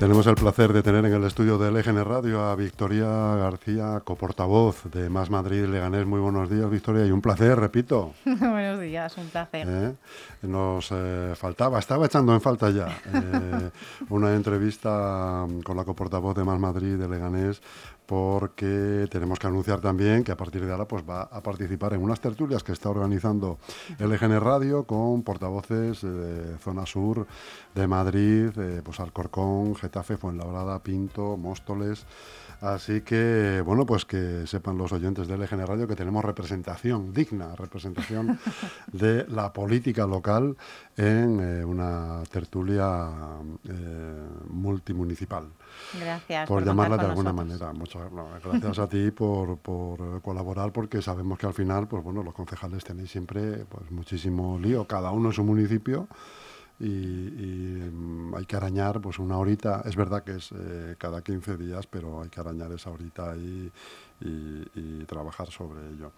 Tenemos el placer de tener en el estudio de LGN Radio a Victoria García, coportavoz de Más Madrid Leganés. Muy buenos días, Victoria, y un placer, repito. buenos días, un placer. ¿Eh? Nos eh, faltaba, estaba echando en falta ya eh, una entrevista con la coportavoz de Más Madrid de Leganés porque tenemos que anunciar también que a partir de ahora pues, va a participar en unas tertulias que está organizando LGN Radio con portavoces de Zona Sur, de Madrid, pues Alcorcón, Getafe, Fuenlabrada, Pinto, Móstoles. Así que, bueno, pues que sepan los oyentes de LGN Radio que tenemos representación digna, representación de la política local en eh, una tertulia eh, multimunicipal. Gracias. Por, llamarla de alguna manera. Muchas gracias a ti por, por, colaborar porque sabemos que al final, pues bueno, los concejales tenéis siempre pues muchísimo lío, cada uno en su municipio y, mm, hay que arañar pues una horita, es verdad que es eh, cada 15 días, pero hay que arañar esa horita y, trabajar sobre ello.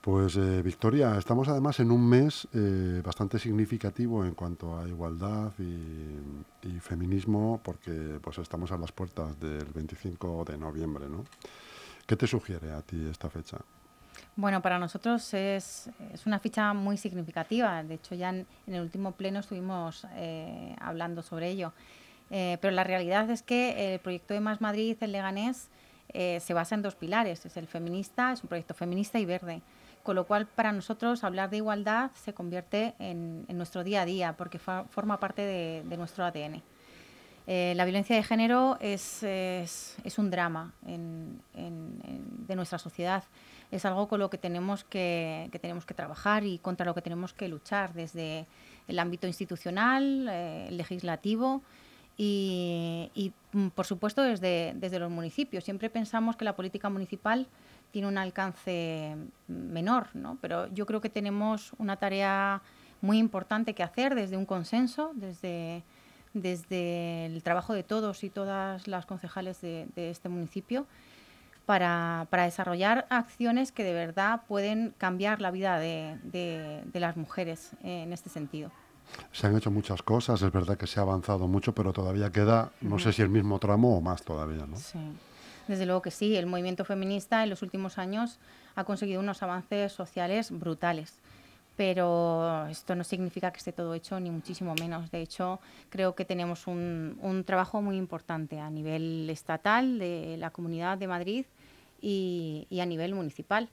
Pues eh, Victoria, estamos además en un mes eh, bastante significativo en cuanto a igualdad y, y, feminismo, porque pues estamos a las puertas del 25 de noviembre, ¿no? ¿Qué te sugiere a ti esta fecha? Bueno, para nosotros es, una ficha muy significativa. De hecho, ya en, el último pleno estuvimos eh, hablando sobre ello. Eh, pero la realidad es que el proyecto de Más Madrid, el Leganés, eh, se basa en dos pilares. Es el feminista, es un proyecto feminista y verde. Con lo cual, para nosotros, hablar de igualdad se convierte en, nuestro día a día, porque forma parte de, nuestro ADN. la violencia de género es, un drama de nuestra sociedad es algo con lo que tenemos que, tenemos que trabajar y contra lo que tenemos que luchar desde el ámbito institucional, eh, legislativo y, mm, por supuesto, desde, desde los municipios. Siempre pensamos que la política municipal tiene un alcance menor, ¿no? pero yo creo que tenemos una tarea muy importante que hacer desde un consenso, desde, desde el trabajo de todos y todas las concejales de, de este municipio para, para, desarrollar acciones que de verdad pueden cambiar la vida de, de, las mujeres en este sentido. Se han hecho muchas cosas, es verdad que se ha avanzado mucho, pero todavía queda, no sé si el mismo tramo o más todavía, ¿no? Sí, desde luego que sí. El movimiento feminista en los últimos años ha conseguido unos avances sociales brutales pero esto no significa que esté todo hecho, ni muchísimo menos. De hecho, creo que tenemos un, un, trabajo muy importante a nivel estatal de la Comunidad de Madrid y, a nivel municipal.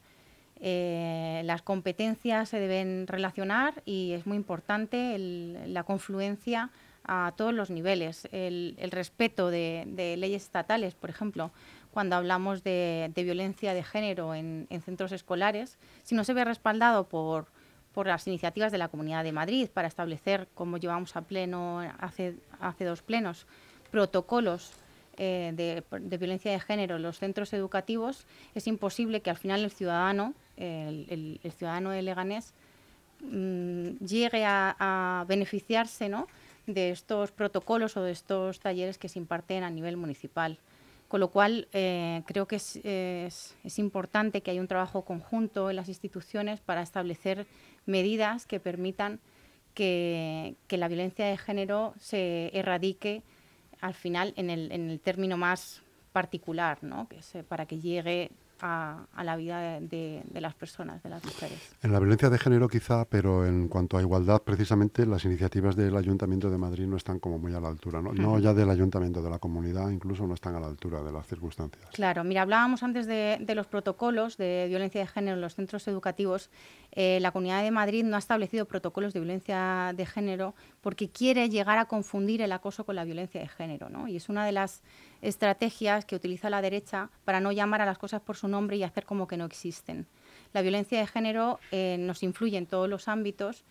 Eh, las competencias se deben relacionar y es muy importante la confluencia a todos los niveles, el, respeto de, leyes estatales, por ejemplo, cuando hablamos de, violencia de género en, centros escolares, si no se ve respaldado por, por las iniciativas de la Comunidad de Madrid para establecer, como llevamos a pleno hace, hace dos plenos, protocolos eh, de, violencia de género en los centros educativos, es imposible que al final el ciudadano, el, ciudadano de Leganés, mm, llegue a, beneficiarse ¿no? de estos protocolos o de estos talleres que se imparten a nivel municipal. Con lo cual, eh, creo que es, importante que haya un trabajo conjunto en las instituciones para establecer medidas que permitan que la violencia de género se erradique al final en el, en el término más particular, ¿no? que es, para que llegue a, la vida de, las personas, de las mujeres. En la violencia de género quizá, pero en cuanto a igualdad, precisamente las iniciativas del Ayuntamiento de Madrid no están como muy a la altura, ¿no? no ya del Ayuntamiento, de la comunidad, incluso no están a la altura de las circunstancias. Claro, mira, hablábamos antes de, los protocolos de violencia de género en los centros educativos. Eh, la Comunidad de Madrid no ha establecido protocolos de violencia de género porque quiere llegar a confundir el acoso con la violencia de género, ¿no? Y es una de las estrategias que utiliza la derecha para no llamar a las cosas por su nombre y hacer como que no existen. La violencia de género eh, nos influye en todos los ámbitos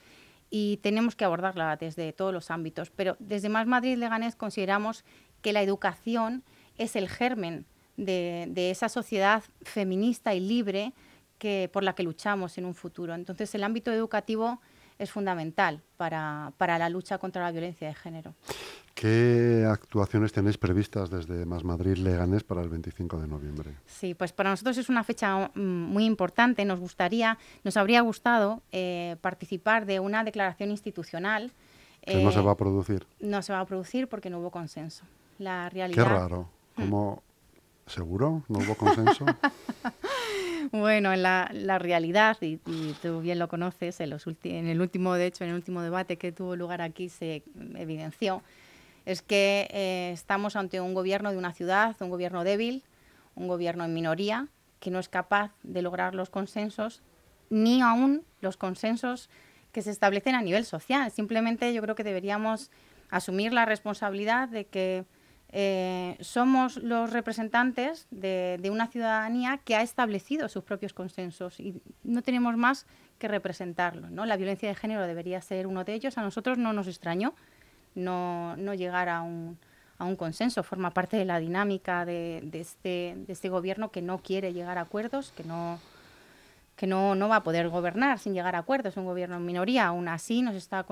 y tenemos que abordarla desde todos los ámbitos. Pero desde Más Madrid Leganés consideramos que la educación es el germen de, esa sociedad feminista y libre que, por la que luchamos en un futuro. Entonces, el ámbito educativo es fundamental para, para la lucha contra la violencia de género. ¿Qué actuaciones tenéis previstas desde Más Madrid Leganés para el 25 de noviembre? Sí, pues para nosotros es una fecha mm, muy importante. Nos gustaría, nos habría gustado eh, participar de una declaración institucional. Que no se va a producir. No se va a producir porque no hubo consenso. La realidad. Qué raro. ¿Cómo? ¿Seguro? ¿No hubo consenso? bueno, en la, realidad, y, tú bien lo conoces, en, los en el último, de hecho, en el último debate que tuvo lugar aquí se evidenció, es que eh, estamos ante un gobierno de una ciudad, un gobierno débil, un gobierno en minoría, que no es capaz de lograr los consensos, ni aún los consensos que se establecen a nivel social. Simplemente yo creo que deberíamos asumir la responsabilidad de que eh, somos los representantes de, una ciudadanía que ha establecido sus propios consensos y no tenemos más que representarlo. ¿no? La violencia de género debería ser uno de ellos. A nosotros no nos extrañó no, llegar a un, a un, consenso. Forma parte de la dinámica de, este, de este gobierno que no quiere llegar a acuerdos, que no que no, va a poder gobernar sin llegar a acuerdos, un gobierno en minoría. Aún así nos está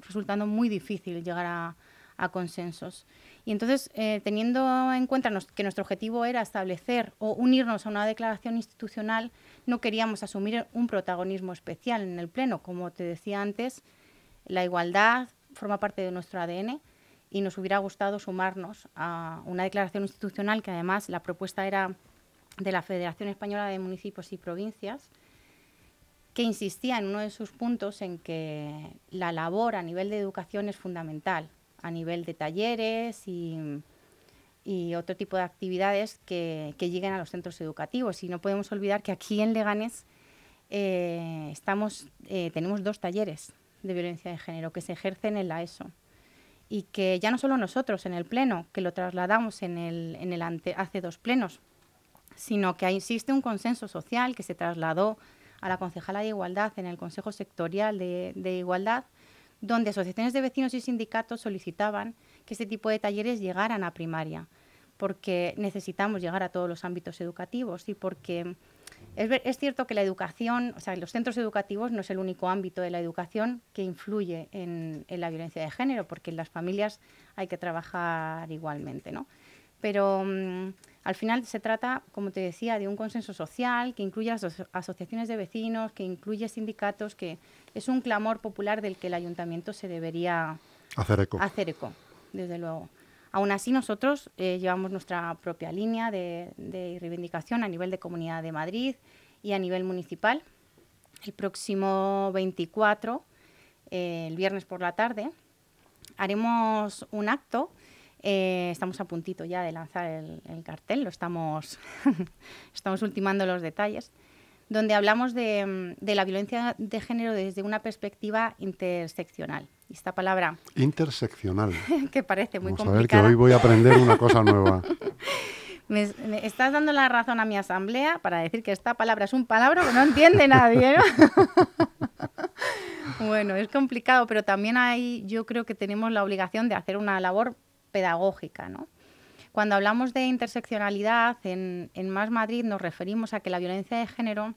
resultando muy difícil llegar a consensos. Y entonces, eh, teniendo en cuenta que nuestro objetivo era establecer o unirnos a una declaración institucional, no queríamos asumir un protagonismo especial en el Pleno. Como te decía antes, la igualdad forma parte de nuestro ADN y nos hubiera gustado sumarnos a una declaración institucional que además la propuesta era de la Federación Española de Municipios y Provincias, que insistía en uno de sus puntos en que la labor a nivel de educación es fundamental, a nivel de talleres y, otro tipo de actividades que, lleguen a los centros educativos. Y no podemos olvidar que aquí en Leganés eh, estamos, eh, tenemos dos talleres de violencia de género que se ejercen en la ESO y que ya no solo nosotros en el pleno, que lo trasladamos en el, en el hace dos plenos, sino que existe un consenso social que se trasladó a la concejala de Igualdad en el Consejo Sectorial de, Igualdad, donde asociaciones de vecinos y sindicatos solicitaban que este tipo de talleres llegaran a primaria, porque necesitamos llegar a todos los ámbitos educativos y porque es, cierto que la educación, o sea, los centros educativos no es el único ámbito de la educación que influye en, en la violencia de género, porque en las familias hay que trabajar igualmente, ¿no? Pero mm, al final se trata, como te decía, de un consenso social que incluye asociaciones de vecinos, que incluye sindicatos, que es un clamor popular del que el ayuntamiento se debería hacer eco. Hacer eco, desde luego. Aún así, nosotros eh, llevamos nuestra propia línea de, reivindicación a nivel de Comunidad de Madrid y a nivel municipal. El próximo 24, eh, el viernes por la tarde, haremos un acto eh, estamos a puntito ya de lanzar el, cartel, lo estamos, estamos ultimando los detalles, donde hablamos de, la violencia de género desde una perspectiva interseccional. Y esta palabra... Interseccional. que parece muy Vamos a ver que hoy voy a aprender una cosa nueva. Me, estás dando la razón a mi asamblea para decir que esta palabra es un palabra que no entiende nadie. bueno, es complicado, pero también hay, yo creo que tenemos la obligación de hacer una labor pedagógica. ¿no? Cuando hablamos de interseccionalidad, en, Más Madrid nos referimos a que la violencia de género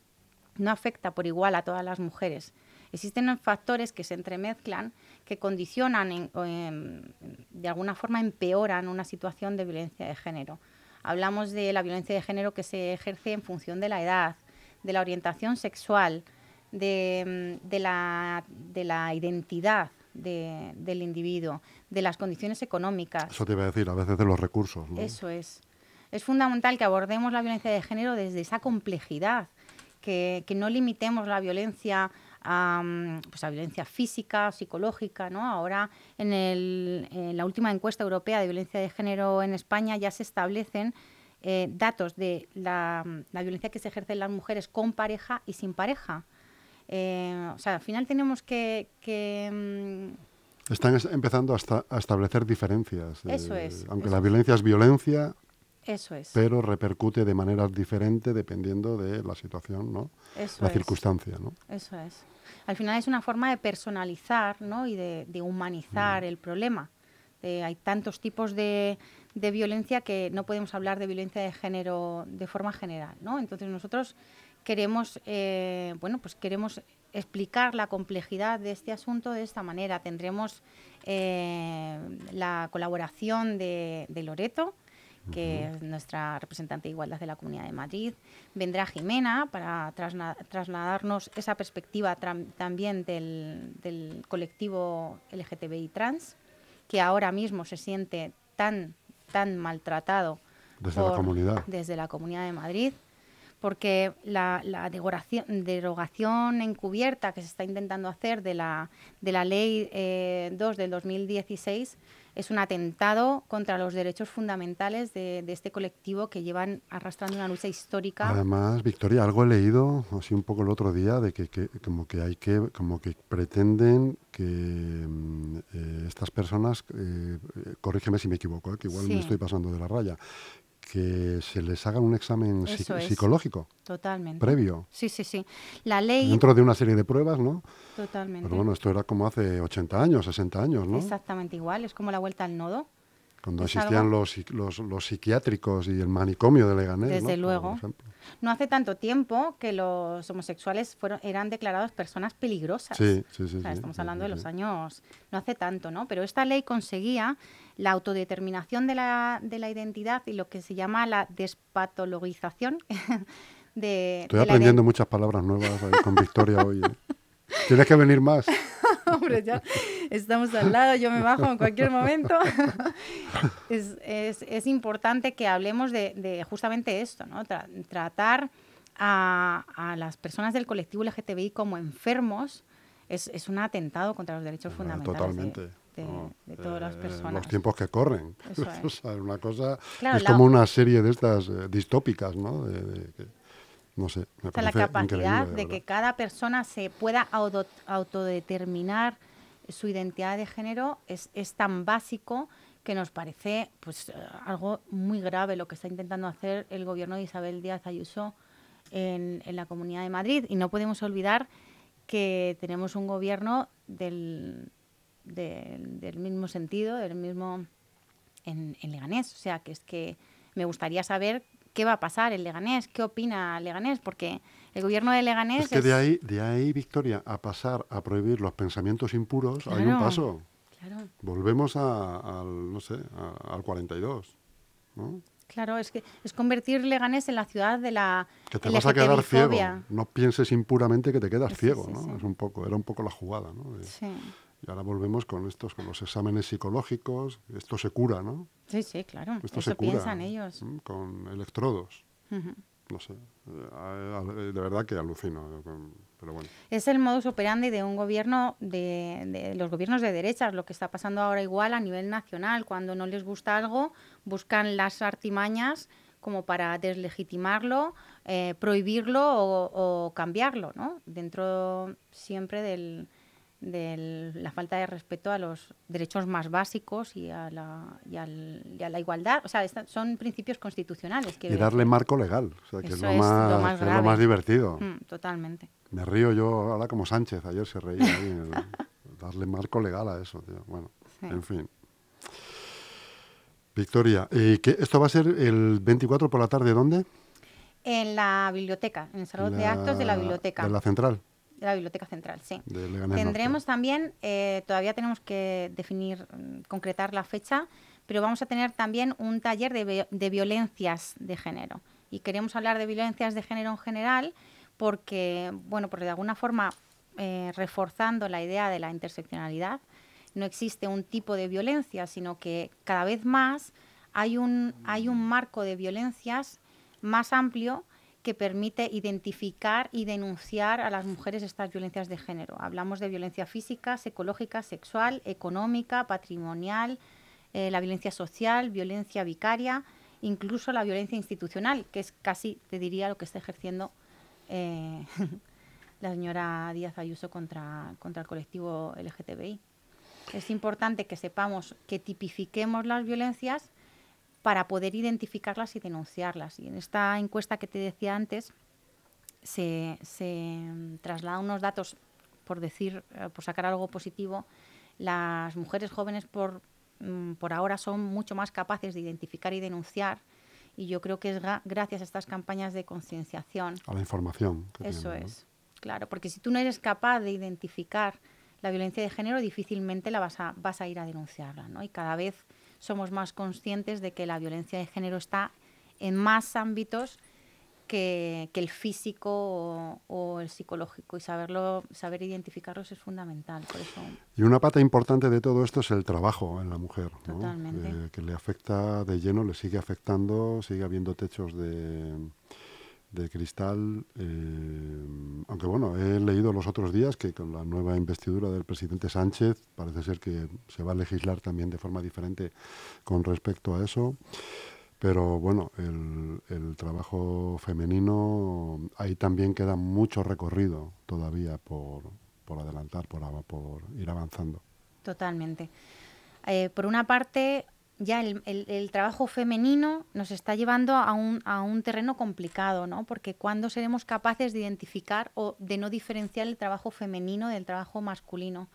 no afecta por igual a todas las mujeres. Existen factores que se entremezclan, que condicionan, de alguna forma empeoran una situación de violencia de género. Hablamos de la violencia de género que se ejerce en función de la edad, de la orientación sexual, de, la, de la identidad del individuo, de las condiciones económicas. Eso te iba a decir, a veces de los recursos. Eso es. Es fundamental que abordemos la violencia de género desde esa complejidad, que, no limitemos la violencia a, pues a violencia física, psicológica. ¿no? Ahora, en, la última encuesta europea de violencia de género en España ya se establecen eh, datos de la, violencia que se ejerce en las mujeres con pareja y sin pareja. Eh, o sea, al final tenemos que... Mm, Están empezando a, establecer diferencias. Eso es. Aunque la violencia es violencia, eso es. Pero repercute de manera diferente dependiendo de la situación, ¿no? la circunstancia, ¿no? Eso es. Al final es una forma de personalizar, ¿no? Y de, humanizar mm. el problema. Hay tantos tipos de, de, violencia que no podemos hablar de violencia de género de forma general, ¿no? Entonces nosotros queremos, eh, bueno, pues queremos explicar la complejidad de este asunto de esta manera. Tendremos eh, la colaboración de, Loreto, que es nuestra representante de igualdad de la Comunidad de Madrid. Vendrá Jimena para trasladarnos esa perspectiva también del, del, colectivo LGTBI trans, que ahora mismo se siente tan, tan maltratado desde la comunidad. Desde la Comunidad de Madrid, porque la, derogación, encubierta que se está intentando hacer de la, de la Ley 2 eh, del 2016 es un atentado contra los derechos fundamentales de, este colectivo que llevan arrastrando una lucha histórica. Además, Victoria, algo he leído así un poco el otro día de que, como que hay que como que pretenden que mm, eh, estas personas, eh, corrígeme si me equivoco, eh, que igual me estoy pasando de la raya, que se les haga un examen psicológico. Totalmente. Previo. Sí, sí, sí. La ley... Dentro de una serie de pruebas, ¿no? Totalmente. Pero bueno, esto era como hace 80 años, 60 años, ¿no? Exactamente igual, es como la vuelta al nodo. Cuando existían los, los, psiquiátricos y el manicomio de Leganés. Desde luego. No hace tanto tiempo que los homosexuales fueron, eran declarados personas peligrosas. Sí, sí, sí. estamos hablando de los años, no hace tanto, ¿no? Pero esta ley conseguía la autodeterminación de la, de la identidad y lo que se llama la despatologización de... Estoy aprendiendo muchas palabras nuevas con Victoria hoy. ¿eh? Tienes que venir más. Hombre, ya estamos al lado, yo me bajo en cualquier momento. es, es, es, importante que hablemos de, de justamente esto, ¿no? tratar a, a, las personas del colectivo LGTBI como enfermos es, es un atentado contra los derechos ah, fundamentales. Totalmente. De, todas las eh, personas. Los tiempos que corren. es una cosa. es como una serie de estas eh, distópicas, ¿no? De, no sé. Me o la capacidad de, que cada persona se pueda autodeterminar su identidad de género es, es tan básico que nos parece pues eh, algo muy grave lo que está intentando hacer el gobierno de Isabel Díaz Ayuso en, en la Comunidad de Madrid. Y no podemos olvidar que tenemos un gobierno del, del mismo sentido, del mismo en, en, Leganés. O sea, que es que me gustaría saber qué va a pasar en Leganés, qué opina Leganés, porque el gobierno de Leganés... Es que de ahí, de ahí, Victoria, a pasar a prohibir los pensamientos impuros, hay un paso. Volvemos a, al, no sé, al 42, ¿no? Claro, es que es convertir Leganés en la ciudad de la que te vas a quedar ciego. No pienses impuramente que te quedas ciego, ¿no? Es un poco, era un poco la jugada, ¿no? sí. Y ahora volvemos con estos, con los exámenes psicológicos. Esto se cura, ¿no? Sí, sí, claro. Esto se cura, piensan ellos. Con electrodos. No sé. De verdad que alucino. Pero bueno. Es el modus operandi de un gobierno, de, de, los gobiernos de derechas, lo que está pasando ahora igual a nivel nacional. Cuando no les gusta algo, buscan las artimañas como para deslegitimarlo, eh, prohibirlo o, o, cambiarlo, ¿no? Dentro siempre del, de la falta de respeto a los derechos más básicos y a la, y la igualdad. O sea, son principios constitucionales. Y darle marco legal, o sea, que es, lo, más, lo más, divertido. Mm, totalmente. Me río yo ahora como Sánchez, ayer se reía. Ahí, darle marco legal a eso, tío. Bueno, en fin. Victoria, ¿y qué, ¿esto va a ser el 24 por la tarde dónde? En la biblioteca, en el salón de actos de la biblioteca. ¿De la central? De la Biblioteca Central, sí. Tendremos también, eh, todavía tenemos que definir, mm, concretar la fecha, pero vamos a tener también un taller de, de violencias de género. Y queremos hablar de violencias de género en general porque, bueno, porque de alguna forma eh, reforzando la idea de la interseccionalidad, no existe un tipo de violencia, sino que cada vez más hay un, hay un marco de violencias más amplio que permite identificar y denunciar a las mujeres estas violencias de género. Hablamos de violencia física, psicológica, sexual, económica, patrimonial, eh, la violencia social, violencia vicaria, incluso la violencia institucional, que es casi, te diría, lo que está ejerciendo eh, la señora Díaz Ayuso contra, contra el colectivo LGTBI. Es importante que sepamos, que tipifiquemos las violencias para poder identificarlas y denunciarlas. Y en esta encuesta que te decía antes, se, se mm, traslada unos datos, por decir, eh, por sacar algo positivo, las mujeres jóvenes por, mm, por ahora son mucho más capaces de identificar y denunciar y yo creo que es gracias a estas campañas de concienciación. A la información. Eso es, claro, porque si tú no eres capaz de identificar la violencia de género, difícilmente la vas a, vas a ir a denunciarla, ¿no? Y cada vez somos más conscientes de que la violencia de género está en más ámbitos que, el físico o, el psicológico y saberlo, saber identificarlos es fundamental. Por eso. Y una pata importante de todo esto es el trabajo en la mujer, Totalmente. Eh, que le afecta de lleno, le sigue afectando, sigue habiendo techos de, de cristal. Eh, aunque bueno, he leído los otros días que con la nueva investidura del presidente Sánchez parece ser que se va a legislar también de forma diferente con respecto a eso. Pero bueno, el, trabajo femenino, ahí también queda mucho recorrido todavía por, adelantar, por, por ir avanzando. Totalmente. Eh, por una parte, ya el, trabajo femenino nos está llevando a un, a un terreno complicado, ¿no? Porque cuando seremos capaces de identificar o de no diferenciar el trabajo femenino del trabajo masculino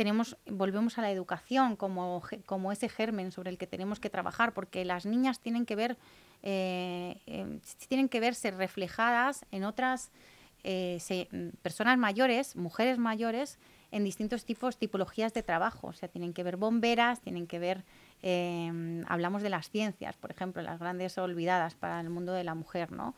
tenemos, volvemos a la educación como, como ese germen sobre el que tenemos que trabajar, porque las niñas tienen que ver, eh, em, tienen que verse reflejadas en otras eh, personas mayores, mujeres mayores, en distintos tipos, tipologías de trabajo. O sea, tienen que ver bomberas, tienen que ver, em, hablamos de las ciencias, por ejemplo, las grandes olvidadas para el mundo de la mujer, ¿no?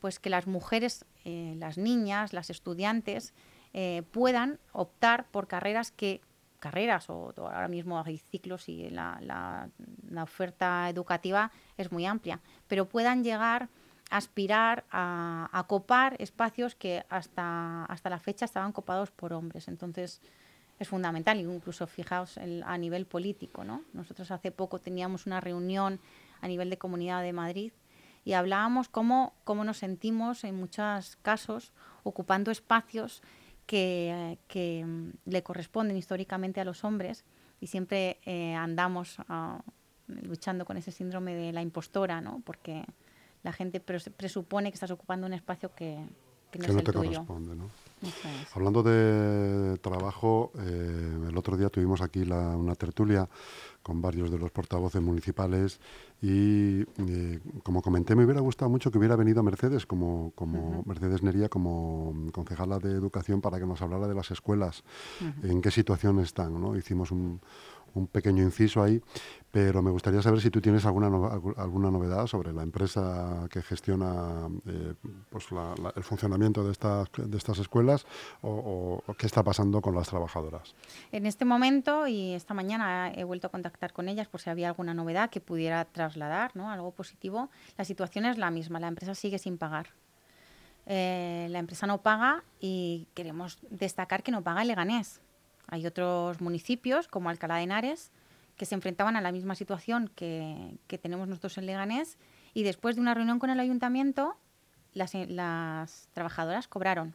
Pues que las mujeres, eh, las niñas, las estudiantes, eh, puedan optar por carreras que carreras o, ahora mismo hay ciclos y la, la, oferta educativa es muy amplia, pero puedan llegar a aspirar a, copar espacios que hasta, hasta la fecha estaban copados por hombres. Entonces es fundamental, incluso fijaos a nivel político. ¿no? Nosotros hace poco teníamos una reunión a nivel de Comunidad de Madrid y hablábamos cómo, cómo nos sentimos en muchos casos ocupando espacios que, mm, le corresponden históricamente a los hombres y siempre eh, andamos ah, luchando con ese síndrome de la impostora, ¿no? Porque la gente presupone que estás ocupando un espacio que, no, es el te corresponde, ¿no? Hablando de trabajo, eh, el otro día tuvimos aquí una tertulia con varios de los portavoces municipales y, eh, como comenté, me hubiera gustado mucho que hubiera venido Mercedes, como, como Mercedes Nería, como concejala de educación, para que nos hablara de las escuelas, en qué situación están. ¿no? Hicimos un, un pequeño inciso ahí, pero me gustaría saber si tú tienes alguna, alguna novedad sobre la empresa que gestiona eh, pues el funcionamiento de estas, de estas escuelas o, qué está pasando con las trabajadoras. En este momento y esta mañana he vuelto a contactar con ellas por si había alguna novedad que pudiera trasladar, ¿no? algo positivo. La situación es la misma, la empresa sigue sin pagar. Eh, la empresa no paga y queremos destacar que no paga el Leganés. Hay otros municipios, como Alcalá de Henares, que se enfrentaban a la misma situación que, tenemos nosotros en Leganés y después de una reunión con el ayuntamiento, las, las trabajadoras cobraron.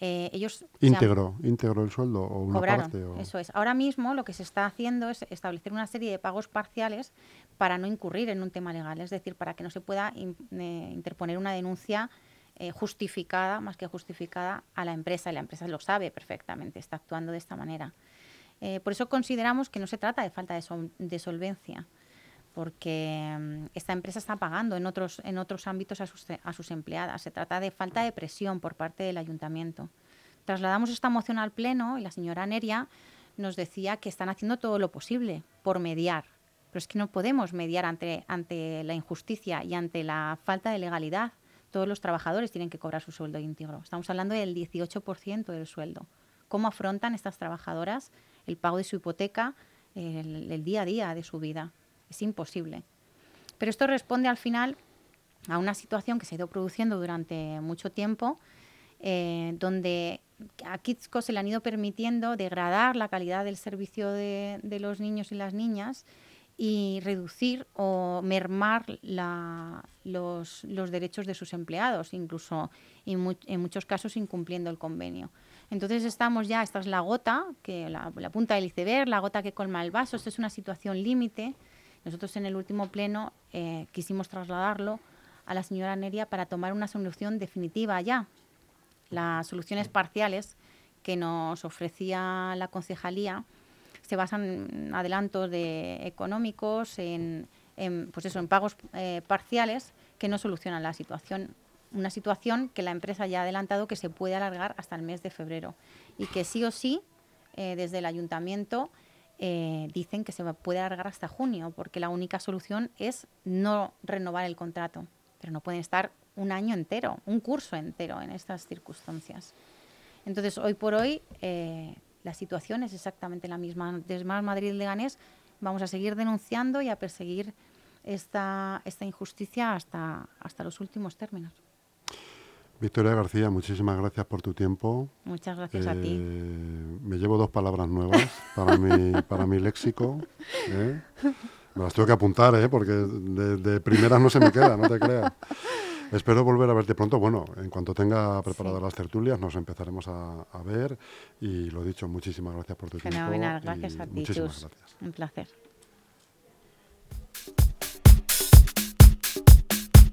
Eh, ellos íntegro, íntegro el sueldo o una parte. Eso es. Ahora mismo lo que se está haciendo es establecer una serie de pagos parciales para no incurrir en un tema legal, es decir, para que no se pueda eh, interponer una denuncia eh, justificada, más que justificada, a la empresa, y la empresa lo sabe perfectamente, está actuando de esta manera. Eh, por eso consideramos que no se trata de falta de, solvencia, porque mm, esta empresa está pagando en otros, en otros ámbitos a sus, a empleadas. Se trata de falta de presión por parte del ayuntamiento. Trasladamos esta moción al Pleno y la señora Neria nos decía que están haciendo todo lo posible por mediar. Pero es que no podemos mediar ante, ante la injusticia y ante la falta de legalidad todos los trabajadores tienen que cobrar su sueldo íntegro. Estamos hablando del 18% del sueldo. ¿Cómo afrontan estas trabajadoras el pago de su hipoteca, el, día a día de su vida? Es imposible. Pero esto responde al final a una situación que se ha ido produciendo durante mucho tiempo, eh, donde a Kitzko se le han ido permitiendo degradar la calidad del servicio de, de los niños y las niñas y reducir o mermar los, derechos de sus empleados, incluso en muchos casos incumpliendo el convenio. Entonces estamos ya, esta es la gota, que la, punta del iceberg, la gota que colma el vaso, esta es una situación límite. Nosotros en el último pleno eh, quisimos trasladarlo a la señora Neria para tomar una solución definitiva ya. Las soluciones parciales que nos ofrecía la concejalía se basan en adelantos de económicos, en, pues eso, en pagos eh, parciales que no solucionan la situación. Una situación que la empresa ya ha adelantado que se puede alargar hasta el mes de febrero y que sí o sí, eh, desde el ayuntamiento, eh, dicen que se puede alargar hasta junio, porque la única solución es no renovar el contrato. Pero no pueden estar un año entero, un curso entero en estas circunstancias. Entonces, hoy por hoy, la situación es exactamente la misma. Desde Más Madrid Leganés vamos a seguir denunciando y a perseguir esta, esta injusticia hasta, hasta los últimos términos. Victoria García, muchísimas gracias por tu tiempo. Muchas gracias a ti. Eh, me llevo dos palabras nuevas para mi, para mi léxico. ¿eh? Me las tengo que apuntar, ¿eh? porque de, de primeras no se me queda, no te creas. Espero volver a verte pronto. Bueno, en cuanto tenga preparadas las tertulias, nos empezaremos a, ver. Y lo dicho, muchísimas gracias por tu tiempo. Fenomenal, gracias a ti, Un placer.